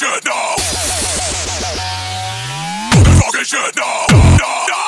shit now. Talking shit now.